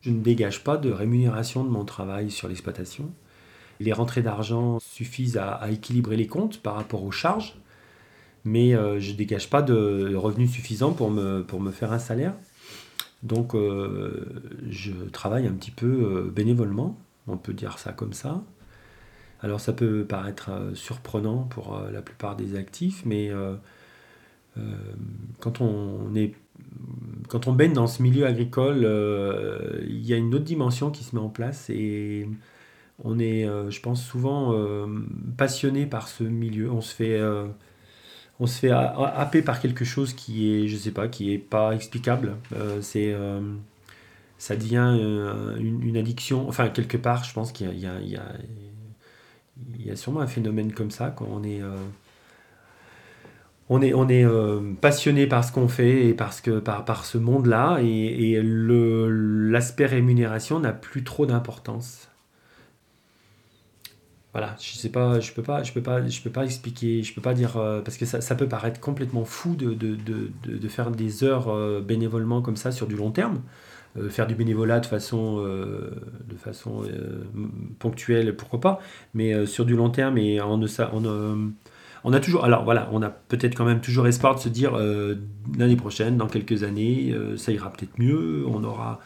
Je ne dégage pas de rémunération de mon travail sur l'exploitation. Les rentrées d'argent suffisent à, équilibrer les comptes par rapport aux charges, mais euh, je ne dégage pas de revenus suffisants pour me, pour me faire un salaire. Donc euh, je travaille un petit peu euh, bénévolement, on peut dire ça comme ça. Alors ça peut paraître surprenant pour la plupart des actifs, mais quand on est quand on baigne dans ce milieu agricole, il y a une autre dimension qui se met en place et on est, euh, je pense, souvent euh, passionné par ce milieu. On se fait, euh, on se fait happer par quelque chose qui est, je sais pas, qui est pas explicable. c'est, ça devient une, addiction. Enfin, quelque part, je pense qu'il y y, il y a sûrement un phénomène comme ça quand on est on est, on est passionné par ce qu'on fait et parce que, par, par ce monde-là, et, et l'aspect rémunération n'a plus trop d'importance. Voilà, je sais pas, je peux pas, je peux pas, je peux pas expliquer, je peux pas dire euh, parce que ça, peut paraître complètement fou de, de, faire des heures euh, bénévolement comme ça sur du long terme, euh, faire du bénévolat de façon, de façon ponctuelle, pourquoi pas, mais sur du long terme et on, on, on a toujours, alors voilà, on a peut-être quand même toujours espoir de se dire l'année prochaine, dans quelques années, ça ira peut-être mieux, on aura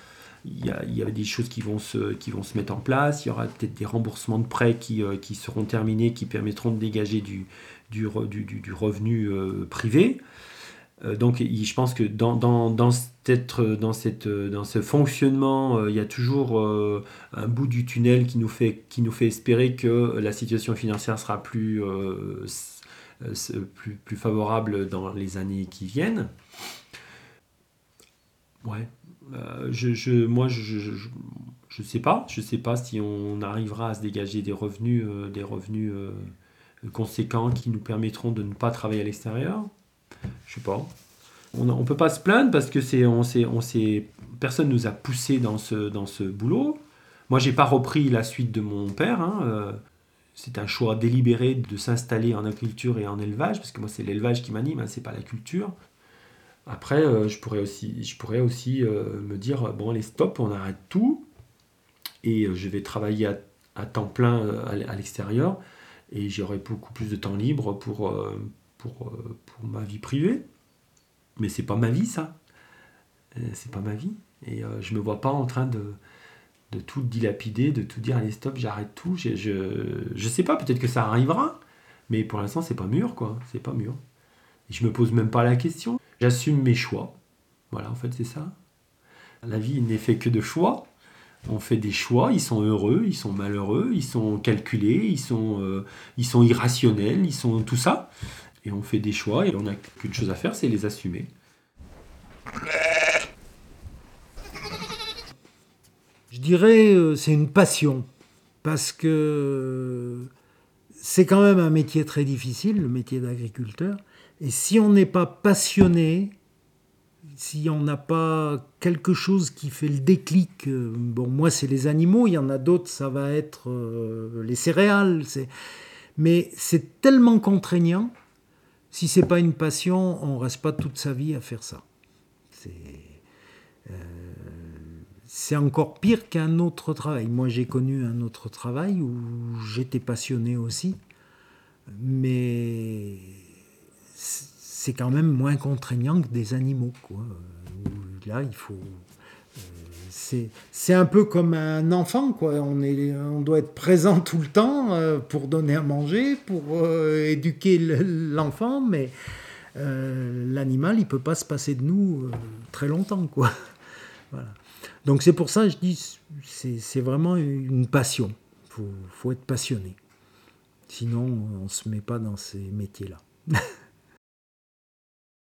il y, a, il y, a, des choses qui vont, se, qui vont se mettre en place, il y aura peut-être des remboursements de prêts qui, euh, qui, seront terminés, qui permettront de dégager du, du, du, du revenu euh, privé. Euh, donc je pense que dans, dans, dans, cette, dans, cette, dans ce fonctionnement, il y a toujours un bout du tunnel qui nous, fait, qui nous fait espérer que la situation financière sera plus, plus, plus favorable dans les années qui viennent. Ouais, euh, je, moi, je ne sais pas. Je sais pas si on arrivera à se dégager des revenus, euh, des revenus euh, conséquents qui nous permettront de ne pas travailler à l'extérieur. Je sais pas. On ne peut pas se plaindre parce que c'est, on on personne nous a poussé dans ce, dans ce boulot. Moi, j'ai pas repris la suite de mon père. Hein, c'est un choix délibéré de s'installer en agriculture et en élevage, parce que moi, c'est l'élevage qui m'anime, hein, c'est pas la culture. Après, euh, je pourrais aussi, euh, me dire bon, allez, stop, on arrête tout et euh, je vais travailler à, temps plein à, l'extérieur et j'aurai beaucoup plus de temps libre pour ma vie privée. Mais c'est pas ma vie, ça. C'est pas ma vie. Et je me vois pas en train de, de tout dilapider, de tout dire allez, stop, j'arrête tout. Je, je, je sais pas, peut-être que ça arrivera, mais pour l'instant, c'est pas mûr, quoi. C'est pas mûr. Et je me pose même pas la question. J'assume mes choix. Voilà, en fait, c'est ça. La vie n'est fait que de choix. On fait des choix, ils sont heureux, ils sont malheureux, ils sont calculés, ils sont, euh, ils sont irrationnels, ils sont tout ça. Et on fait des choix et on n'a qu'une chose à faire, c'est les assumer. Je dirais euh, c'est une passion parce que c'est quand même un métier très difficile, le métier d'agriculteur. Et si on n'est pas passionné, si on n'a pas quelque chose qui fait le déclic, euh, bon, moi c'est les animaux, il y en a d'autres, ça va être euh, les céréales, mais c'est tellement contraignant. Si c'est pas une passion, on reste pas toute sa vie à faire ça. C'est encore pire qu'un autre travail. Moi, j'ai connu un autre travail où j'étais passionné aussi, mais c'est quand même moins contraignant que des animaux. Là, il faut. Euh, c'est un peu comme un enfant. On, doit être présent tout le temps euh, pour donner à manger, pour euh, éduquer l'enfant, mais l'animal, il peut pas se passer de nous très longtemps. Voilà. Donc c'est pour ça que je dis, c'est vraiment une passion. Il faut, faut, être passionné. Sinon, on ne se met pas dans ces métiers-là.